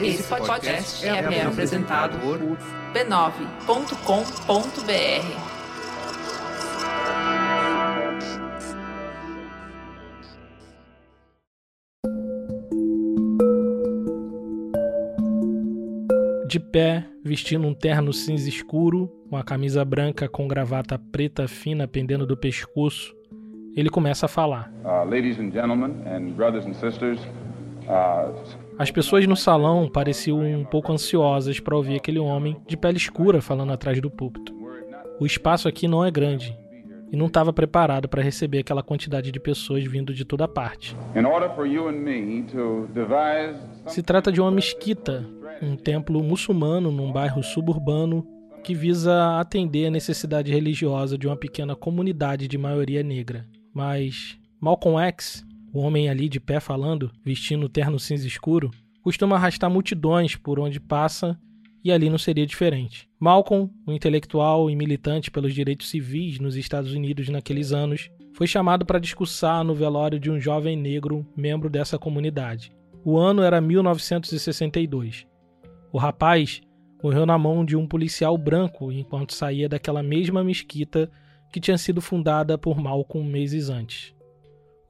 Esse podcast é, é apresentado por b9.com.br. De pé, vestindo um terno cinza escuro, uma camisa branca com gravata preta fina pendendo do pescoço, ele começa a falar. Uh, uh, As pessoas no salão pareciam um pouco ansiosas para ouvir aquele homem de pele escura falando atrás do púlpito. O espaço aqui não é grande e não estava preparado para receber aquela quantidade de pessoas vindo de toda parte. Se trata de uma mesquita, um templo muçulmano num bairro suburbano que visa atender a necessidade religiosa de uma pequena comunidade de maioria negra. Mas Malcolm X, o homem ali de pé falando, vestindo terno cinza escuro, costuma arrastar multidões por onde passa e ali não seria diferente. Malcolm, um intelectual e militante pelos direitos civis nos Estados Unidos naqueles anos, foi chamado para discursar no velório de um jovem negro membro dessa comunidade. O ano era 1962. O rapaz morreu na mão de um policial branco enquanto saía daquela mesma mesquita que tinha sido fundada por Malcolm meses antes.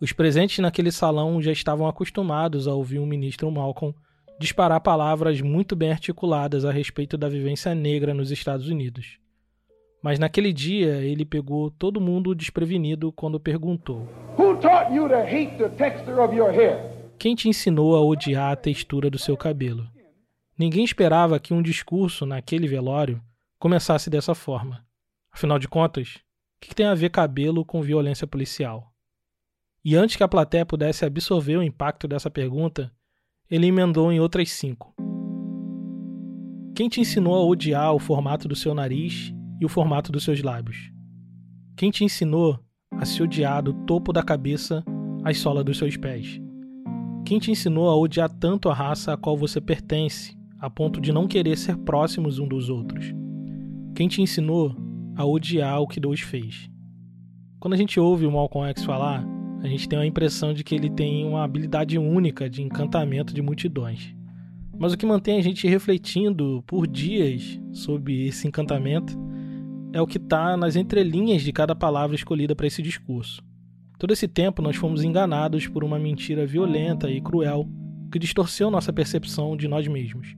Os presentes naquele salão já estavam acostumados a ouvir o ministro Malcolm disparar palavras muito bem articuladas a respeito da vivência negra nos Estados Unidos. Mas naquele dia ele pegou todo mundo desprevenido quando perguntou: Quem te ensinou a odiar a textura do seu cabelo? Ninguém esperava que um discurso naquele velório começasse dessa forma. Afinal de contas, que tem a ver cabelo com violência policial? E antes que a plateia pudesse absorver o impacto dessa pergunta, ele emendou em outras cinco. Quem te ensinou a odiar o formato do seu nariz e o formato dos seus lábios? Quem te ensinou a se odiar do topo da cabeça às solas dos seus pés? Quem te ensinou a odiar tanto a raça a qual você pertence a ponto de não querer ser próximos um dos outros? Quem te ensinou a odiar o que Deus fez? Quando a gente ouve o Malcolm X falar, a gente tem a impressão de que ele tem uma habilidade única de encantamento de multidões. Mas o que mantém a gente refletindo por dias sobre esse encantamento é o que está nas entrelinhas de cada palavra escolhida para esse discurso. Todo esse tempo nós fomos enganados por uma mentira violenta e cruel que distorceu nossa percepção de nós mesmos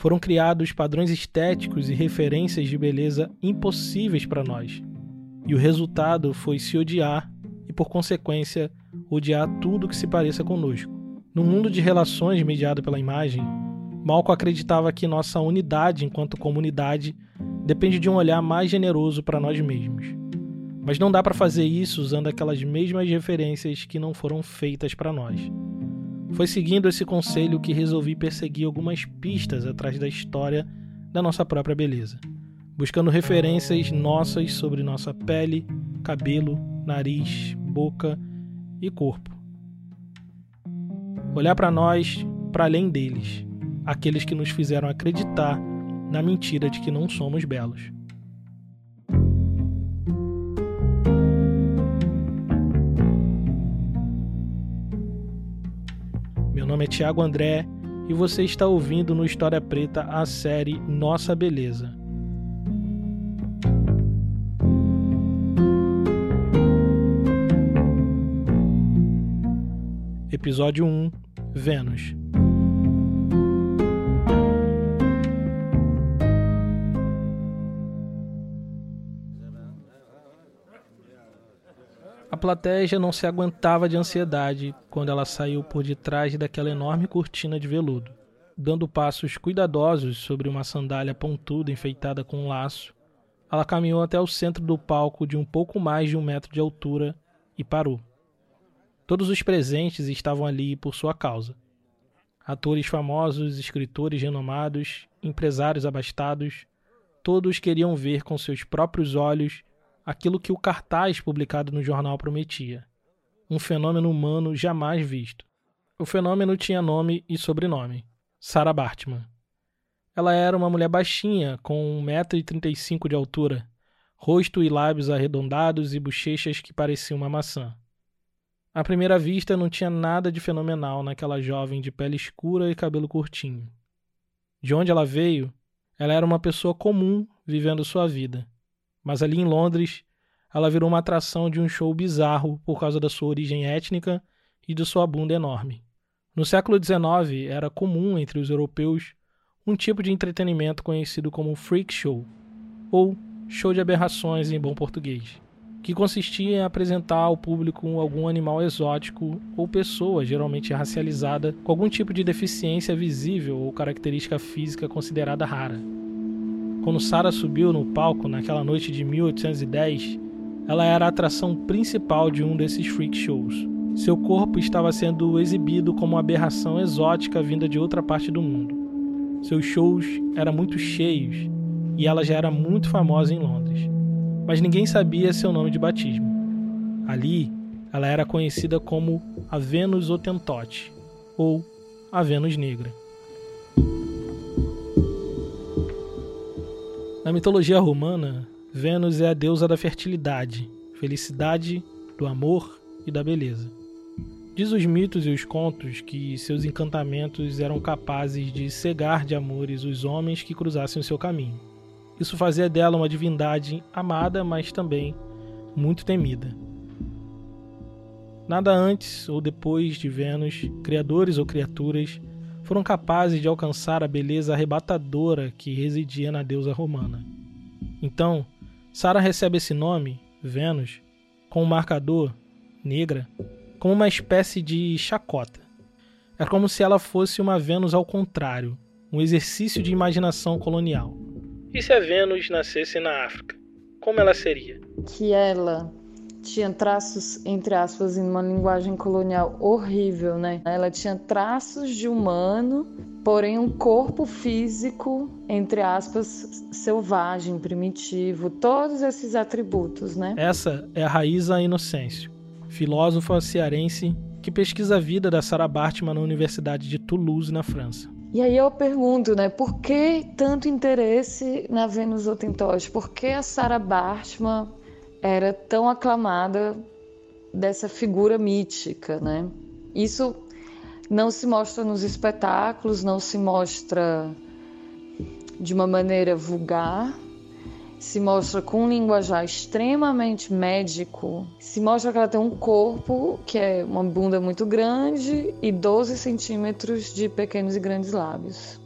foram criados padrões estéticos e referências de beleza impossíveis para nós. E o resultado foi se odiar e, por consequência, odiar tudo que se pareça conosco. No mundo de relações mediado pela imagem, Malcolm acreditava que nossa unidade enquanto comunidade depende de um olhar mais generoso para nós mesmos. Mas não dá para fazer isso usando aquelas mesmas referências que não foram feitas para nós. Foi seguindo esse conselho que resolvi perseguir algumas pistas atrás da história da nossa própria beleza, buscando referências nossas sobre nossa pele, cabelo, nariz, boca e corpo. Olhar para nós para além deles, aqueles que nos fizeram acreditar na mentira de que não somos belos. Nome é Tiago André e você está ouvindo no História Preta a série Nossa Beleza. Episódio 1 Vênus plateia já não se aguentava de ansiedade quando ela saiu por detrás daquela enorme cortina de veludo. Dando passos cuidadosos sobre uma sandália pontuda enfeitada com um laço, ela caminhou até o centro do palco de um pouco mais de um metro de altura e parou. Todos os presentes estavam ali por sua causa. Atores famosos, escritores renomados, empresários abastados, todos queriam ver com seus próprios olhos aquilo que o cartaz publicado no jornal prometia: um fenômeno humano jamais visto. O fenômeno tinha nome e sobrenome: Sarah Bartman. Ela era uma mulher baixinha, com 1,35m de altura, rosto e lábios arredondados e bochechas que pareciam uma maçã. À primeira vista, não tinha nada de fenomenal naquela jovem de pele escura e cabelo curtinho. De onde ela veio, ela era uma pessoa comum vivendo sua vida. Mas ali em Londres, ela virou uma atração de um show bizarro por causa da sua origem étnica e de sua bunda enorme. No século XIX, era comum entre os europeus um tipo de entretenimento conhecido como freak show, ou show de aberrações em bom português que consistia em apresentar ao público algum animal exótico ou pessoa, geralmente racializada, com algum tipo de deficiência visível ou característica física considerada rara. Quando Sarah subiu no palco naquela noite de 1810, ela era a atração principal de um desses freak shows. Seu corpo estava sendo exibido como uma aberração exótica vinda de outra parte do mundo. Seus shows eram muito cheios e ela já era muito famosa em Londres mas ninguém sabia seu nome de batismo. Ali, ela era conhecida como a Vênus Otentote, ou a Vênus Negra. Na mitologia romana, Vênus é a deusa da fertilidade, felicidade, do amor e da beleza. Diz os mitos e os contos que seus encantamentos eram capazes de cegar de amores os homens que cruzassem o seu caminho. Isso fazia dela uma divindade amada, mas também muito temida. Nada antes ou depois de Vênus, criadores ou criaturas foram capazes de alcançar a beleza arrebatadora que residia na deusa romana. Então, Sara recebe esse nome, Vênus, com o marcador, negra, como uma espécie de chacota. É como se ela fosse uma Vênus ao contrário, um exercício de imaginação colonial. E se a Vênus nascesse na África, como ela seria? Que ela tinha traços, entre aspas, em uma linguagem colonial horrível, né? Ela tinha traços de humano, porém um corpo físico, entre aspas, selvagem, primitivo, todos esses atributos, né? Essa é a Raíza Inocêncio, filósofa cearense que pesquisa a vida da Sarah Bartman na Universidade de Toulouse, na França. E aí eu pergunto, né, por que tanto interesse na Vênus Otentoche? Por que a Sarah Bartman era tão aclamada dessa figura mítica, né? Isso não se mostra nos espetáculos, não se mostra de uma maneira vulgar, se mostra com um linguajar extremamente médico, se mostra que ela tem um corpo que é uma bunda muito grande e 12 centímetros de pequenos e grandes lábios.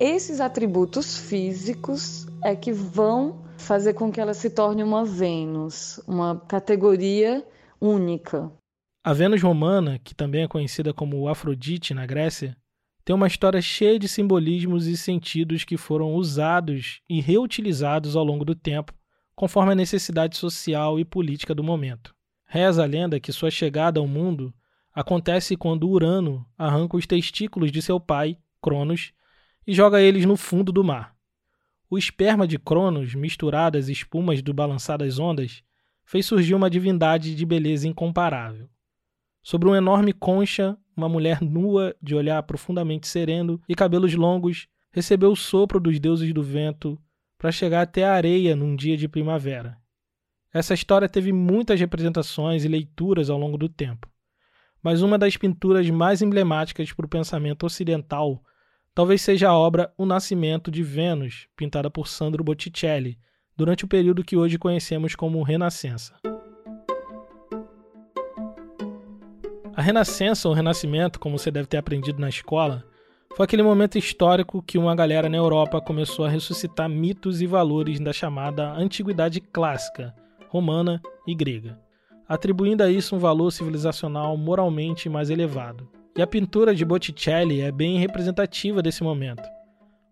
Esses atributos físicos é que vão fazer com que ela se torne uma Vênus, uma categoria única. A Vênus romana, que também é conhecida como Afrodite na Grécia, tem uma história cheia de simbolismos e sentidos que foram usados e reutilizados ao longo do tempo, conforme a necessidade social e política do momento. Reza a lenda que sua chegada ao mundo acontece quando Urano arranca os testículos de seu pai, Cronos, e joga eles no fundo do mar. O esperma de Cronos, misturado às espumas do balançar das ondas, fez surgir uma divindade de beleza incomparável. Sobre uma enorme concha, uma mulher nua, de olhar profundamente sereno e cabelos longos, recebeu o sopro dos deuses do vento para chegar até a areia num dia de primavera. Essa história teve muitas representações e leituras ao longo do tempo, mas uma das pinturas mais emblemáticas para o pensamento ocidental talvez seja a obra O Nascimento de Vênus, pintada por Sandro Botticelli, durante o período que hoje conhecemos como Renascença. A Renascença ou Renascimento, como você deve ter aprendido na escola, foi aquele momento histórico que uma galera na Europa começou a ressuscitar mitos e valores da chamada Antiguidade Clássica, romana e grega, atribuindo a isso um valor civilizacional moralmente mais elevado. E a pintura de Botticelli é bem representativa desse momento,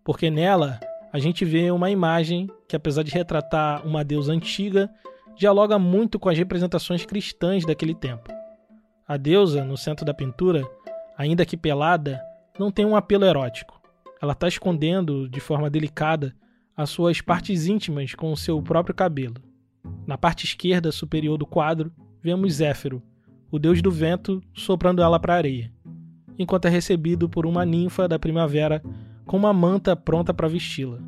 porque nela a gente vê uma imagem que, apesar de retratar uma deusa antiga, dialoga muito com as representações cristãs daquele tempo. A deusa, no centro da pintura, ainda que pelada, não tem um apelo erótico. Ela está escondendo, de forma delicada, as suas partes íntimas com o seu próprio cabelo. Na parte esquerda superior do quadro, vemos Zéfiro, o deus do vento, soprando ela para a areia, enquanto é recebido por uma ninfa da primavera com uma manta pronta para vesti-la.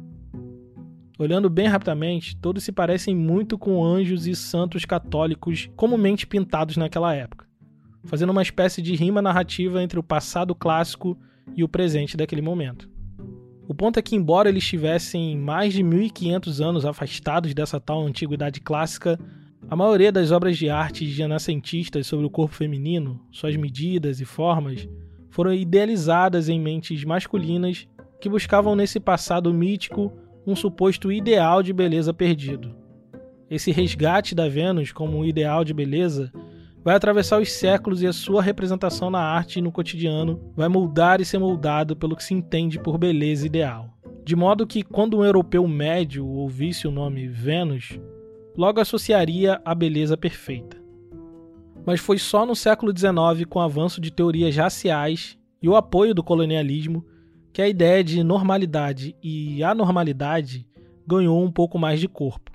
Olhando bem rapidamente, todos se parecem muito com anjos e santos católicos comumente pintados naquela época fazendo uma espécie de rima narrativa entre o passado clássico e o presente daquele momento. O ponto é que, embora eles estivessem mais de 1500 anos afastados dessa tal antiguidade clássica, a maioria das obras de arte de renascentistas sobre o corpo feminino, suas medidas e formas, foram idealizadas em mentes masculinas que buscavam nesse passado mítico um suposto ideal de beleza perdido. Esse resgate da Vênus como um ideal de beleza vai atravessar os séculos e a sua representação na arte e no cotidiano vai moldar e ser moldado pelo que se entende por beleza ideal. De modo que, quando um europeu médio ouvisse o nome Vênus, logo associaria a beleza perfeita. Mas foi só no século XIX, com o avanço de teorias raciais e o apoio do colonialismo, que a ideia de normalidade e anormalidade ganhou um pouco mais de corpo.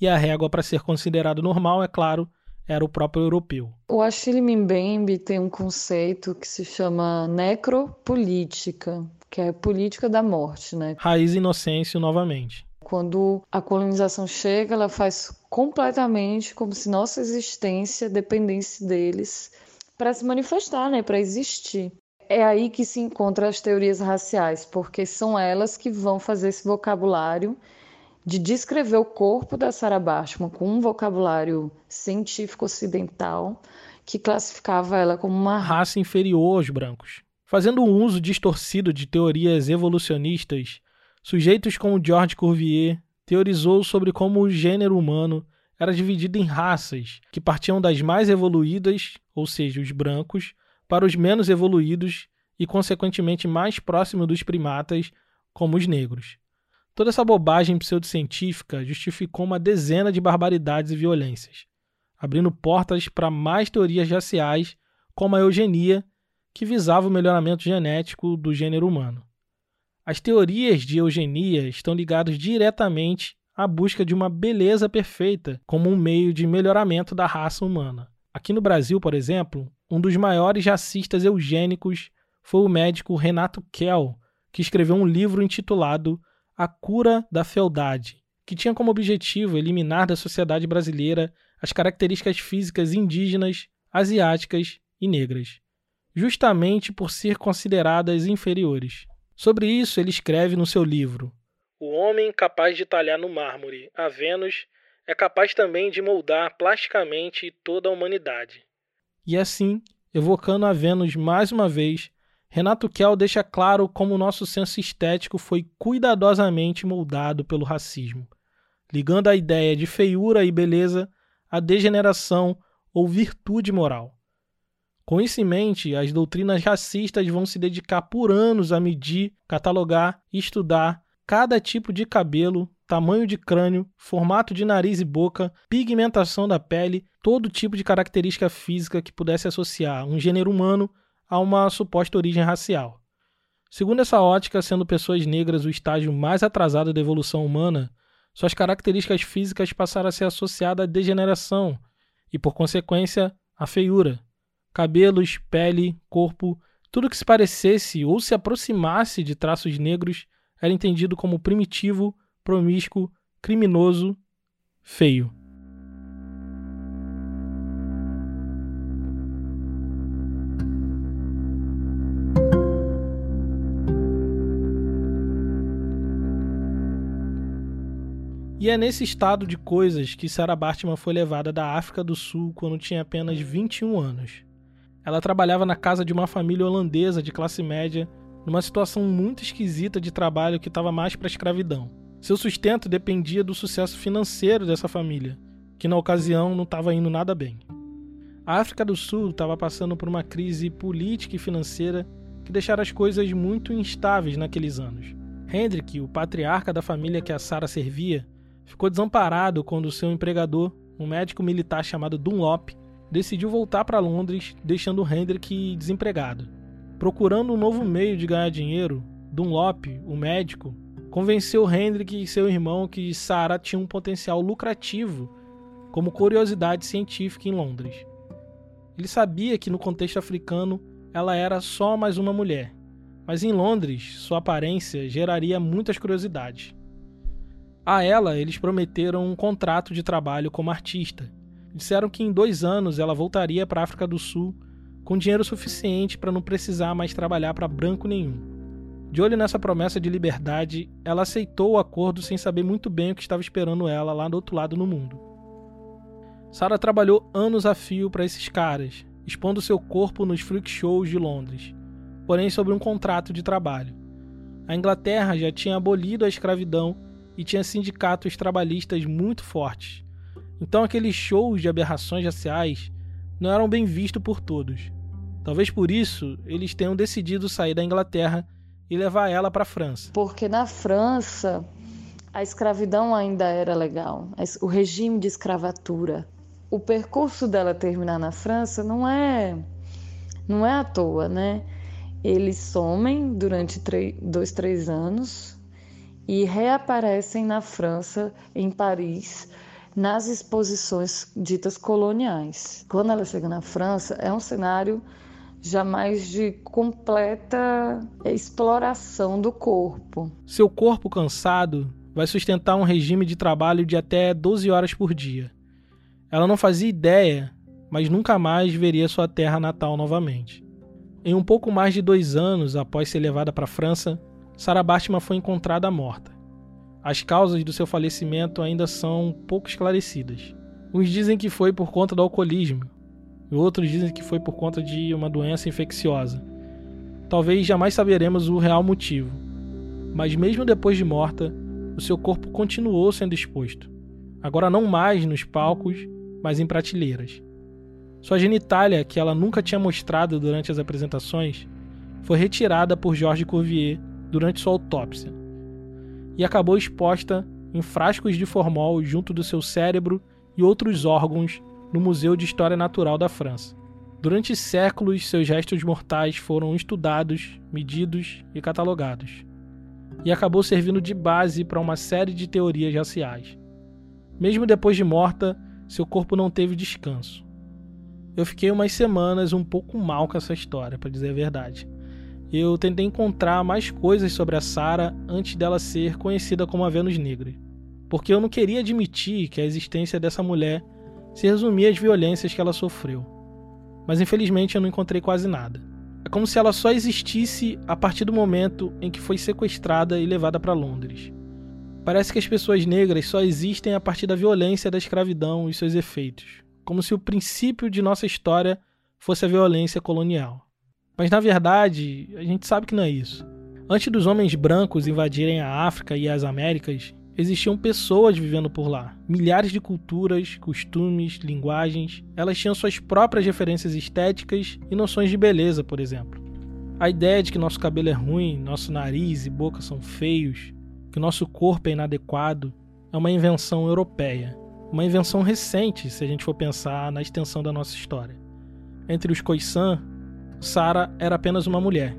E a régua para ser considerado normal, é claro, era o próprio europeu. O Achille Mbembe tem um conceito que se chama necropolítica, que é política da morte, né? Raiz inocência novamente. Quando a colonização chega, ela faz completamente como se nossa existência dependesse deles para se manifestar, né, para existir. É aí que se encontram as teorias raciais, porque são elas que vão fazer esse vocabulário de descrever o corpo da Sarah Bachman com um vocabulário científico ocidental que classificava ela como uma raça inferior aos brancos. Fazendo um uso distorcido de teorias evolucionistas, sujeitos como George Cuvier teorizou sobre como o gênero humano era dividido em raças, que partiam das mais evoluídas, ou seja, os brancos, para os menos evoluídos e, consequentemente, mais próximos dos primatas, como os negros. Toda essa bobagem pseudocientífica justificou uma dezena de barbaridades e violências, abrindo portas para mais teorias raciais, como a eugenia, que visava o melhoramento genético do gênero humano. As teorias de eugenia estão ligadas diretamente à busca de uma beleza perfeita como um meio de melhoramento da raça humana. Aqui no Brasil, por exemplo, um dos maiores racistas eugênicos foi o médico Renato Kell, que escreveu um livro intitulado a Cura da Fealdade, que tinha como objetivo eliminar da sociedade brasileira as características físicas indígenas, asiáticas e negras, justamente por ser consideradas inferiores. Sobre isso, ele escreve no seu livro: O homem capaz de talhar no mármore a Vênus é capaz também de moldar plasticamente toda a humanidade. E assim, evocando a Vênus mais uma vez, Renato Kell deixa claro como o nosso senso estético foi cuidadosamente moldado pelo racismo, ligando a ideia de feiura e beleza à degeneração ou virtude moral. Com isso em mente, as doutrinas racistas vão se dedicar por anos a medir, catalogar e estudar cada tipo de cabelo, tamanho de crânio, formato de nariz e boca, pigmentação da pele, todo tipo de característica física que pudesse associar um gênero humano a uma suposta origem racial. Segundo essa ótica, sendo pessoas negras o estágio mais atrasado da evolução humana, suas características físicas passaram a ser associadas à degeneração e, por consequência, à feiura. Cabelos, pele, corpo, tudo que se parecesse ou se aproximasse de traços negros era entendido como primitivo, promíscuo, criminoso, feio. E é nesse estado de coisas que Sarah Bartman foi levada da África do Sul quando tinha apenas 21 anos. Ela trabalhava na casa de uma família holandesa de classe média, numa situação muito esquisita de trabalho que estava mais para escravidão. Seu sustento dependia do sucesso financeiro dessa família, que na ocasião não estava indo nada bem. A África do Sul estava passando por uma crise política e financeira que deixaram as coisas muito instáveis naqueles anos. Hendrik, o patriarca da família que a Sarah servia, ficou desamparado quando seu empregador, um médico militar chamado Dunlop, decidiu voltar para Londres, deixando Hendrik desempregado. Procurando um novo meio de ganhar dinheiro, Dunlop, o médico, convenceu Hendrik e seu irmão que Sarah tinha um potencial lucrativo como curiosidade científica em Londres. Ele sabia que no contexto africano ela era só mais uma mulher, mas em Londres sua aparência geraria muitas curiosidades. A ela, eles prometeram um contrato de trabalho como artista. Disseram que em dois anos ela voltaria para a África do Sul com dinheiro suficiente para não precisar mais trabalhar para branco nenhum. De olho nessa promessa de liberdade, ela aceitou o acordo sem saber muito bem o que estava esperando ela lá do outro lado no mundo. Sarah trabalhou anos a fio para esses caras, expondo seu corpo nos freak shows de Londres, porém sobre um contrato de trabalho. A Inglaterra já tinha abolido a escravidão e tinha sindicatos trabalhistas muito fortes. Então aqueles shows de aberrações raciais não eram bem vistos por todos. Talvez por isso eles tenham decidido sair da Inglaterra e levar ela para a França. Porque na França a escravidão ainda era legal, o regime de escravatura. O percurso dela terminar na França não é não é à toa, né? Eles somem durante dois, três anos e reaparecem na França, em Paris, nas exposições ditas coloniais. Quando ela chega na França, é um cenário jamais de completa exploração do corpo. Seu corpo cansado vai sustentar um regime de trabalho de até 12 horas por dia. Ela não fazia ideia, mas nunca mais veria sua terra natal novamente. Em um pouco mais de dois anos após ser levada para a França, Sarah Bartman foi encontrada morta. As causas do seu falecimento ainda são pouco esclarecidas. Uns dizem que foi por conta do alcoolismo, e outros dizem que foi por conta de uma doença infecciosa. Talvez jamais saberemos o real motivo, mas mesmo depois de morta, o seu corpo continuou sendo exposto. Agora não mais nos palcos, mas em prateleiras. Sua genitália, que ela nunca tinha mostrado durante as apresentações, foi retirada por Georges Cuvier durante sua autópsia e acabou exposta em frascos de formol junto do seu cérebro e outros órgãos no Museu de História Natural da França. Durante séculos, seus restos mortais foram estudados, medidos e catalogados, e acabou servindo de base para uma série de teorias raciais. Mesmo depois de morta, seu corpo não teve descanso eu fiquei umas semanas um pouco mal com essa história, para dizer a verdade. Eu tentei encontrar mais coisas sobre a Sarah antes dela ser conhecida como a Vênus Negra, porque eu não queria admitir que a existência dessa mulher se resumia às violências que ela sofreu. Mas infelizmente eu não encontrei quase nada. É como se ela só existisse a partir do momento em que foi sequestrada e levada para Londres. Parece que as pessoas negras só existem a partir da violência da escravidão e seus efeitos como se o princípio de nossa história fosse a violência colonial. Mas na verdade, a gente sabe que não é isso. Antes dos homens brancos invadirem a África e as Américas, existiam pessoas vivendo por lá. Milhares de culturas, costumes, linguagens. Elas tinham suas próprias referências estéticas e noções de beleza, por exemplo. A ideia de que nosso cabelo é ruim, nosso nariz e boca são feios, que nosso corpo é inadequado, é uma invenção europeia uma invenção recente, se a gente for pensar na extensão da nossa história. Entre os Khoisan, Sara era apenas uma mulher.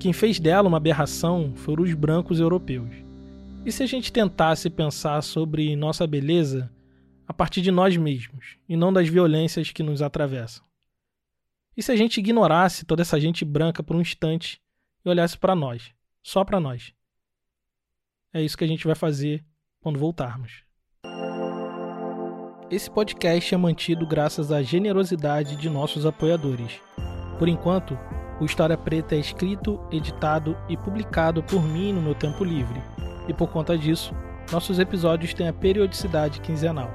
Quem fez dela uma aberração foram os brancos europeus. E se a gente tentasse pensar sobre nossa beleza a partir de nós mesmos e não das violências que nos atravessam? E se a gente ignorasse toda essa gente branca por um instante e olhasse para nós, só para nós? É isso que a gente vai fazer quando voltarmos. Esse podcast é mantido graças à generosidade de nossos apoiadores. Por enquanto, o História Preta é escrito, editado e publicado por mim no meu tempo livre, e por conta disso, nossos episódios têm a periodicidade quinzenal.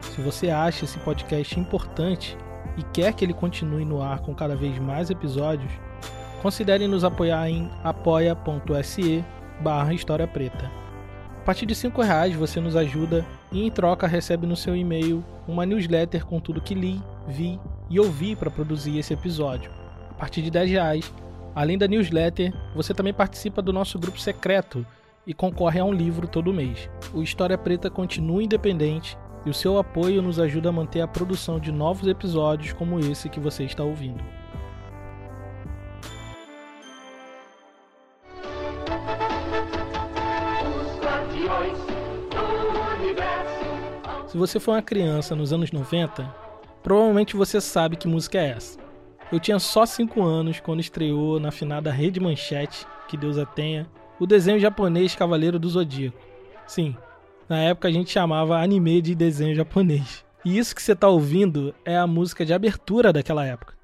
Se você acha esse podcast importante e quer que ele continue no ar com cada vez mais episódios, considere nos apoiar em apoia.se barra História Preta. A partir de R$ reais você nos ajuda e em troca recebe no seu e-mail uma newsletter com tudo que li, vi e ouvi para produzir esse episódio. A partir de 10 reais, além da newsletter, você também participa do nosso grupo secreto e concorre a um livro todo mês. O História Preta continua independente e o seu apoio nos ajuda a manter a produção de novos episódios como esse que você está ouvindo. Se você for uma criança nos anos 90, provavelmente você sabe que música é essa. Eu tinha só 5 anos quando estreou na finada Rede Manchete, que Deus a tenha, o desenho japonês Cavaleiro do Zodíaco. Sim, na época a gente chamava anime de desenho japonês. E isso que você está ouvindo é a música de abertura daquela época.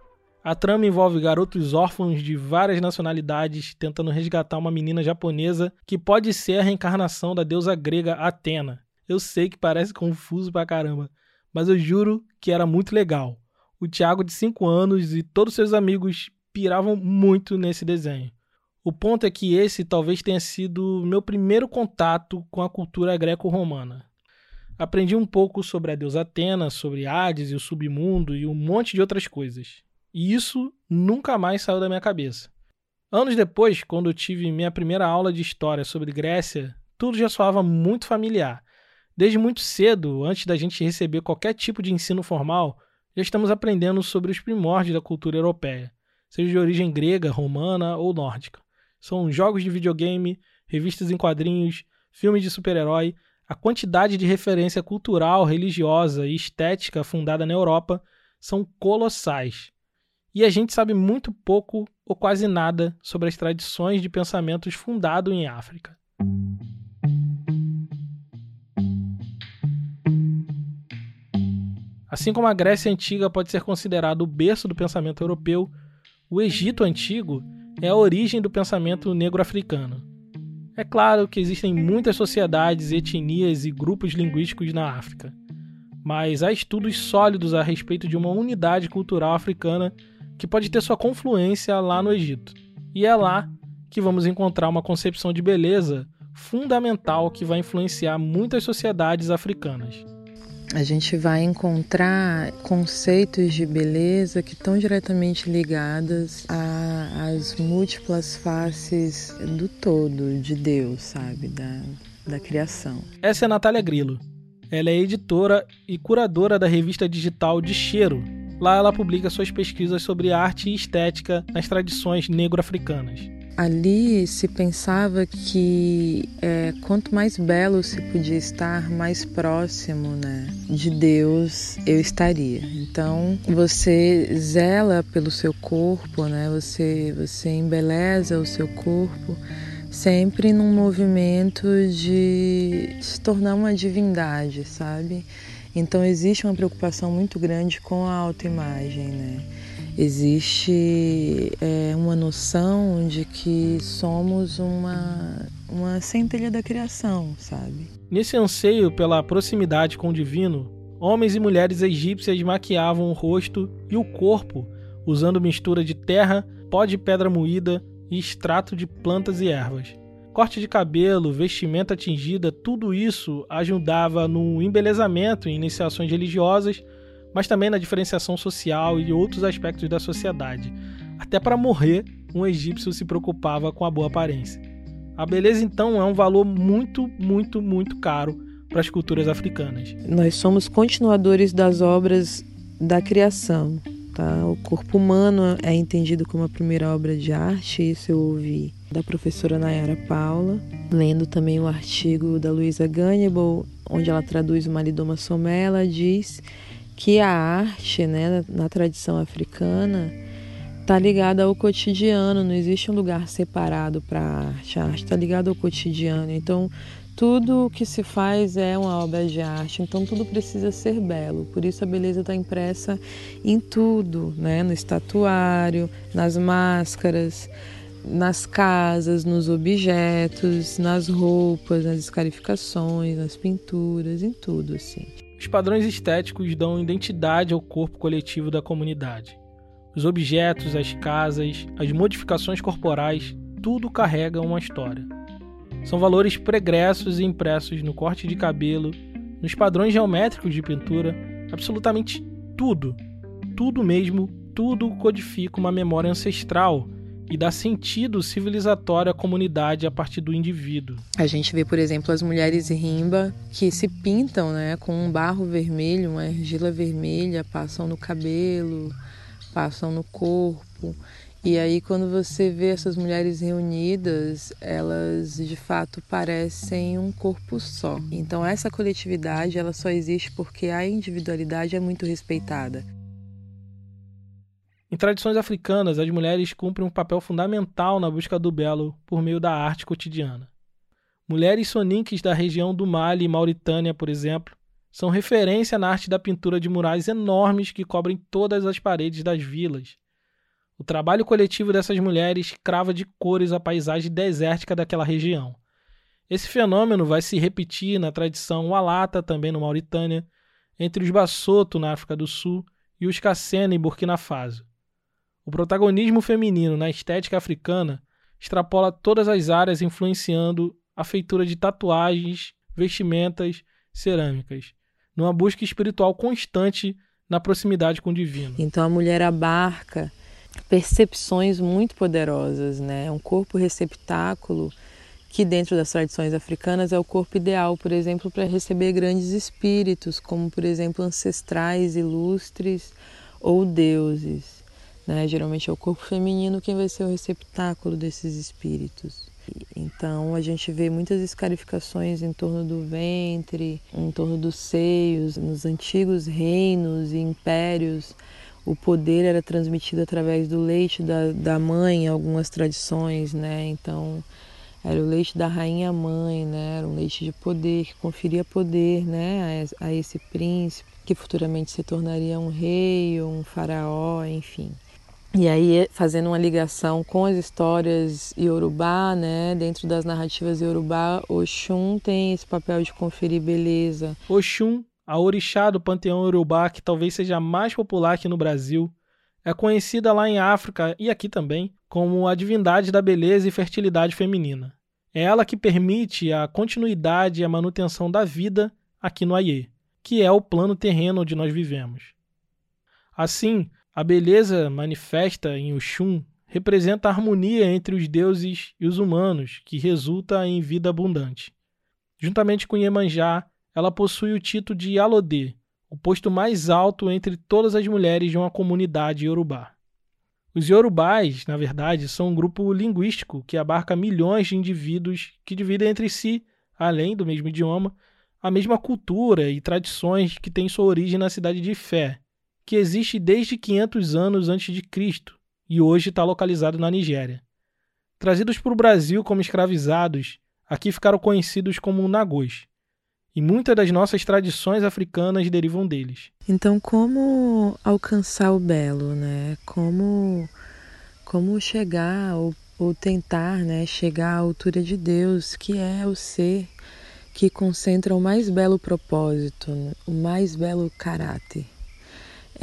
A trama envolve garotos órfãos de várias nacionalidades tentando resgatar uma menina japonesa que pode ser a reencarnação da deusa grega Atena. Eu sei que parece confuso pra caramba, mas eu juro que era muito legal. O Thiago, de 5 anos, e todos seus amigos piravam muito nesse desenho. O ponto é que esse talvez tenha sido meu primeiro contato com a cultura greco-romana. Aprendi um pouco sobre a deusa Atena, sobre Hades e o submundo e um monte de outras coisas. E isso nunca mais saiu da minha cabeça. Anos depois, quando eu tive minha primeira aula de história sobre Grécia, tudo já soava muito familiar. Desde muito cedo, antes da gente receber qualquer tipo de ensino formal, já estamos aprendendo sobre os primórdios da cultura europeia, seja de origem grega, romana ou nórdica. São jogos de videogame, revistas em quadrinhos, filmes de super-herói, a quantidade de referência cultural, religiosa e estética fundada na Europa são colossais e a gente sabe muito pouco ou quase nada sobre as tradições de pensamentos fundados em África. Assim como a Grécia Antiga pode ser considerado o berço do pensamento europeu, o Egito Antigo é a origem do pensamento negro-africano. É claro que existem muitas sociedades, etnias e grupos linguísticos na África, mas há estudos sólidos a respeito de uma unidade cultural africana que pode ter sua confluência lá no Egito. E é lá que vamos encontrar uma concepção de beleza fundamental que vai influenciar muitas sociedades africanas. A gente vai encontrar conceitos de beleza que estão diretamente ligados às múltiplas faces do todo de Deus, sabe, da, da criação. Essa é a Natália Grillo. Ela é editora e curadora da revista digital De Cheiro, Lá ela publica suas pesquisas sobre arte e estética nas tradições negro-africanas. Ali se pensava que é, quanto mais belo se podia estar, mais próximo né, de Deus eu estaria. Então você zela pelo seu corpo, né, você, você embeleza o seu corpo sempre num movimento de se tornar uma divindade, sabe? Então existe uma preocupação muito grande com a autoimagem, né? Existe é, uma noção de que somos uma, uma centelha da criação, sabe? Nesse anseio pela proximidade com o divino, homens e mulheres egípcias maquiavam o rosto e o corpo usando mistura de terra, pó de pedra moída e extrato de plantas e ervas. Corte de cabelo, vestimenta tingida, tudo isso ajudava no embelezamento em iniciações religiosas, mas também na diferenciação social e outros aspectos da sociedade. Até para morrer, um egípcio se preocupava com a boa aparência. A beleza, então, é um valor muito, muito, muito caro para as culturas africanas. Nós somos continuadores das obras da criação. Tá? O corpo humano é entendido como a primeira obra de arte, isso eu ouvi da professora Nayara Paula, lendo também o artigo da Luisa Gannibal, onde ela traduz o Malidoma Somé, ela diz que a arte, né, na tradição africana, está ligada ao cotidiano, não existe um lugar separado para a arte, a arte está ligada ao cotidiano. Então, tudo o que se faz é uma obra de arte, então tudo precisa ser belo. Por isso a beleza está impressa em tudo, né? no estatuário, nas máscaras, nas casas, nos objetos, nas roupas, nas escarificações, nas pinturas, em tudo assim. Os padrões estéticos dão identidade ao corpo coletivo da comunidade. Os objetos, as casas, as modificações corporais, tudo carrega uma história. São valores pregressos e impressos no corte de cabelo, nos padrões geométricos de pintura, absolutamente tudo, tudo mesmo, tudo codifica uma memória ancestral e dá sentido civilizatório à comunidade a partir do indivíduo. A gente vê, por exemplo, as mulheres rimba que se pintam né, com um barro vermelho, uma argila vermelha, passam no cabelo, passam no corpo. E aí, quando você vê essas mulheres reunidas, elas de fato parecem um corpo só. Então, essa coletividade ela só existe porque a individualidade é muito respeitada. Em tradições africanas, as mulheres cumprem um papel fundamental na busca do belo por meio da arte cotidiana. Mulheres soninques da região do Mali e Mauritânia, por exemplo, são referência na arte da pintura de murais enormes que cobrem todas as paredes das vilas. O trabalho coletivo dessas mulheres crava de cores a paisagem desértica daquela região. Esse fenômeno vai se repetir na tradição Walata, também no Mauritânia, entre os Bassoto, na África do Sul, e os Kassena, em Burkina Faso. O protagonismo feminino na estética africana extrapola todas as áreas, influenciando a feitura de tatuagens, vestimentas, cerâmicas, numa busca espiritual constante na proximidade com o divino. Então a mulher abarca percepções muito poderosas, né? Um corpo receptáculo que dentro das tradições africanas é o corpo ideal, por exemplo, para receber grandes espíritos, como por exemplo ancestrais ilustres ou deuses. Né? Geralmente é o corpo feminino quem vai ser o receptáculo desses espíritos. Então a gente vê muitas escarificações em torno do ventre, em torno dos seios, nos antigos reinos e impérios. O poder era transmitido através do leite da, da mãe, algumas tradições, né? Então era o leite da rainha mãe, né? Era um leite de poder que conferia poder, né, a, a esse príncipe que futuramente se tornaria um rei ou um faraó, enfim. E aí, fazendo uma ligação com as histórias Yorubá, né? Dentro das narrativas Yorubá, Oxum tem esse papel de conferir beleza. Oxum, a orixá do panteão Yorubá, que talvez seja a mais popular aqui no Brasil, é conhecida lá em África e aqui também como a divindade da beleza e fertilidade feminina. É ela que permite a continuidade e a manutenção da vida aqui no Aie, que é o plano terreno onde nós vivemos. Assim, a beleza manifesta em Oxum representa a harmonia entre os deuses e os humanos, que resulta em vida abundante. Juntamente com Iemanjá, ela possui o título de Alodê, o posto mais alto entre todas as mulheres de uma comunidade iorubá. Os iorubás, na verdade, são um grupo linguístico que abarca milhões de indivíduos que dividem entre si, além do mesmo idioma, a mesma cultura e tradições que têm sua origem na cidade de Fé, que existe desde 500 anos antes de Cristo e hoje está localizado na Nigéria. Trazidos para o Brasil como escravizados, aqui ficaram conhecidos como nagôs. E muitas das nossas tradições africanas derivam deles. Então, como alcançar o belo, né? Como, como chegar ou, ou tentar né, chegar à altura de Deus, que é o ser que concentra o mais belo propósito, o mais belo caráter.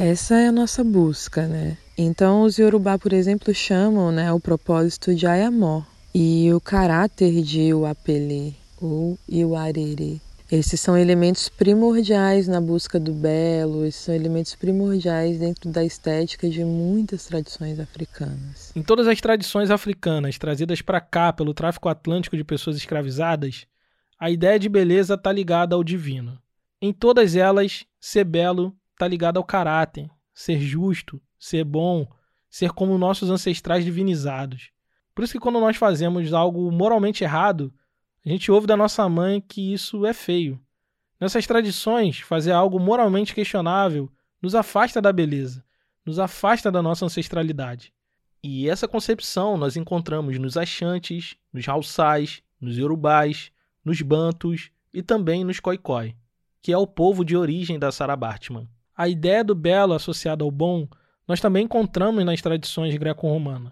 Essa é a nossa busca, né? Então, os Yorubá, por exemplo, chamam né, o propósito de Ayamó e o caráter de Uapele ou Iuarere. Esses são elementos primordiais na busca do belo, esses são elementos primordiais dentro da estética de muitas tradições africanas. Em todas as tradições africanas trazidas para cá pelo tráfico atlântico de pessoas escravizadas, a ideia de beleza está ligada ao divino. Em todas elas, ser belo está ligado ao caráter, ser justo, ser bom, ser como nossos ancestrais divinizados. Por isso que quando nós fazemos algo moralmente errado, a gente ouve da nossa mãe que isso é feio. Nessas tradições, fazer algo moralmente questionável nos afasta da beleza, nos afasta da nossa ancestralidade. E essa concepção nós encontramos nos Axantes, nos Haussais, nos Yorubais, nos Bantus e também nos Khoikhoi, que é o povo de origem da Sarah Bartman. A ideia do belo associada ao bom nós também encontramos nas tradições greco-romanas.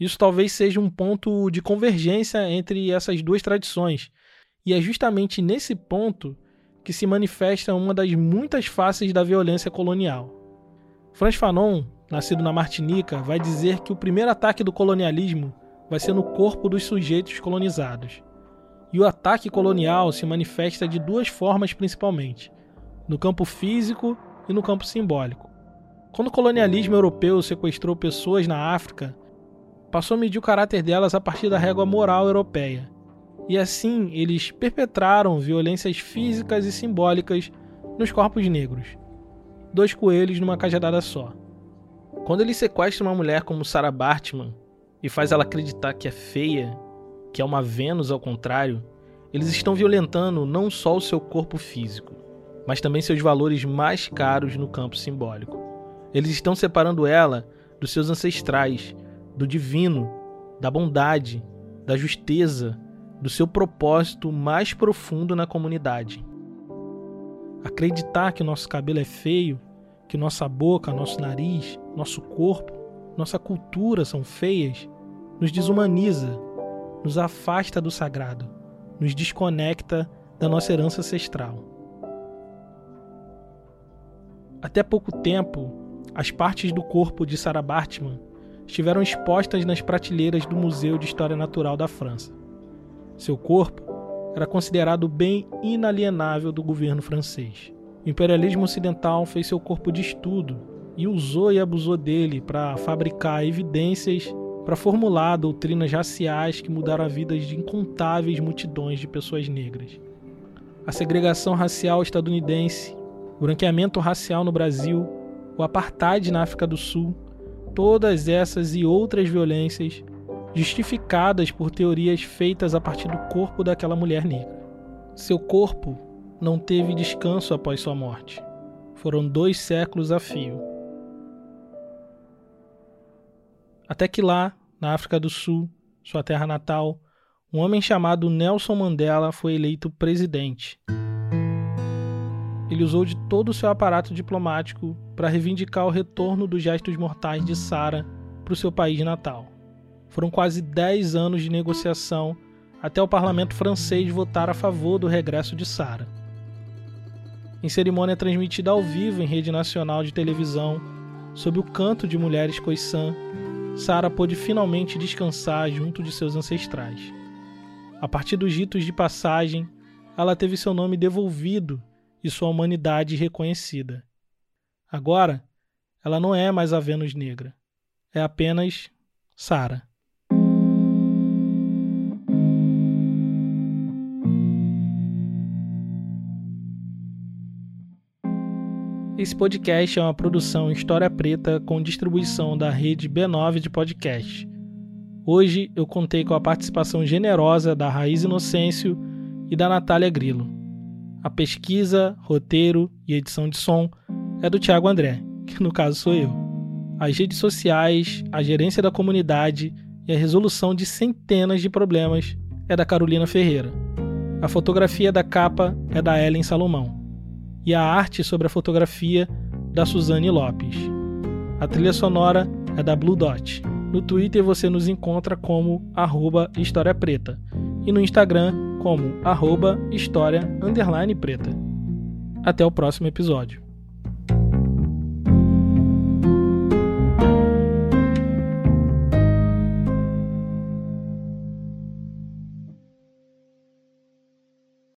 Isso talvez seja um ponto de convergência entre essas duas tradições, e é justamente nesse ponto que se manifesta uma das muitas faces da violência colonial. Franz Fanon, nascido na Martinica, vai dizer que o primeiro ataque do colonialismo vai ser no corpo dos sujeitos colonizados. E o ataque colonial se manifesta de duas formas principalmente: no campo físico e no campo simbólico. Quando o colonialismo europeu sequestrou pessoas na África, passou a medir o caráter delas a partir da régua moral europeia. E assim eles perpetraram violências físicas e simbólicas nos corpos negros. Dois coelhos numa cajadada só. Quando eles sequestram uma mulher como Sarah Bartman e faz ela acreditar que é feia, que é uma Vênus ao contrário, eles estão violentando não só o seu corpo físico, mas também seus valores mais caros no campo simbólico. Eles estão separando ela dos seus ancestrais, do divino, da bondade, da justeza, do seu propósito mais profundo na comunidade. Acreditar que nosso cabelo é feio, que nossa boca, nosso nariz, nosso corpo nossa cultura são feias, nos desumaniza, nos afasta do sagrado, nos desconecta da nossa herança ancestral. Até pouco tempo, as partes do corpo de Sarah Bartman estiveram expostas nas prateleiras do Museu de História Natural da França. Seu corpo era considerado bem inalienável do governo francês. O imperialismo ocidental fez seu corpo de estudo e usou e abusou dele para fabricar evidências para formular doutrinas raciais que mudaram a vida de incontáveis multidões de pessoas negras. A segregação racial estadunidense, o branqueamento racial no Brasil, o apartheid na África do Sul, todas essas e outras violências justificadas por teorias feitas a partir do corpo daquela mulher negra. Seu corpo não teve descanso após sua morte. Foram dois séculos a fio. Até que lá, na África do Sul, sua terra natal, um homem chamado Nelson Mandela foi eleito presidente. Ele usou de todo o seu aparato diplomático para reivindicar o retorno dos gestos mortais de Sara para o seu país natal. Foram quase 10 anos de negociação até o parlamento francês votar a favor do regresso de Sara. Em cerimônia transmitida ao vivo em rede nacional de televisão, sob o canto de mulheres coiçã, Sara pôde finalmente descansar junto de seus ancestrais. A partir dos ritos de passagem, ela teve seu nome devolvido e sua humanidade reconhecida. Agora, ela não é mais a Vênus negra. É apenas Sara. Esse podcast é uma produção História Preta com distribuição da rede B9 de podcast. Hoje eu contei com a participação generosa da Raiz Inocêncio e da Natália Grilo. A pesquisa, roteiro e edição de som é do Thiago André, que no caso sou eu. As redes sociais, a gerência da comunidade e a resolução de centenas de problemas é da Carolina Ferreira. A fotografia da capa é da Ellen Salomão. E a arte sobre a fotografia da Suzane Lopes. A trilha sonora é da Blue Dot. No Twitter você nos encontra como arroba História Preta e no Instagram como arroba história preta. Até o próximo episódio.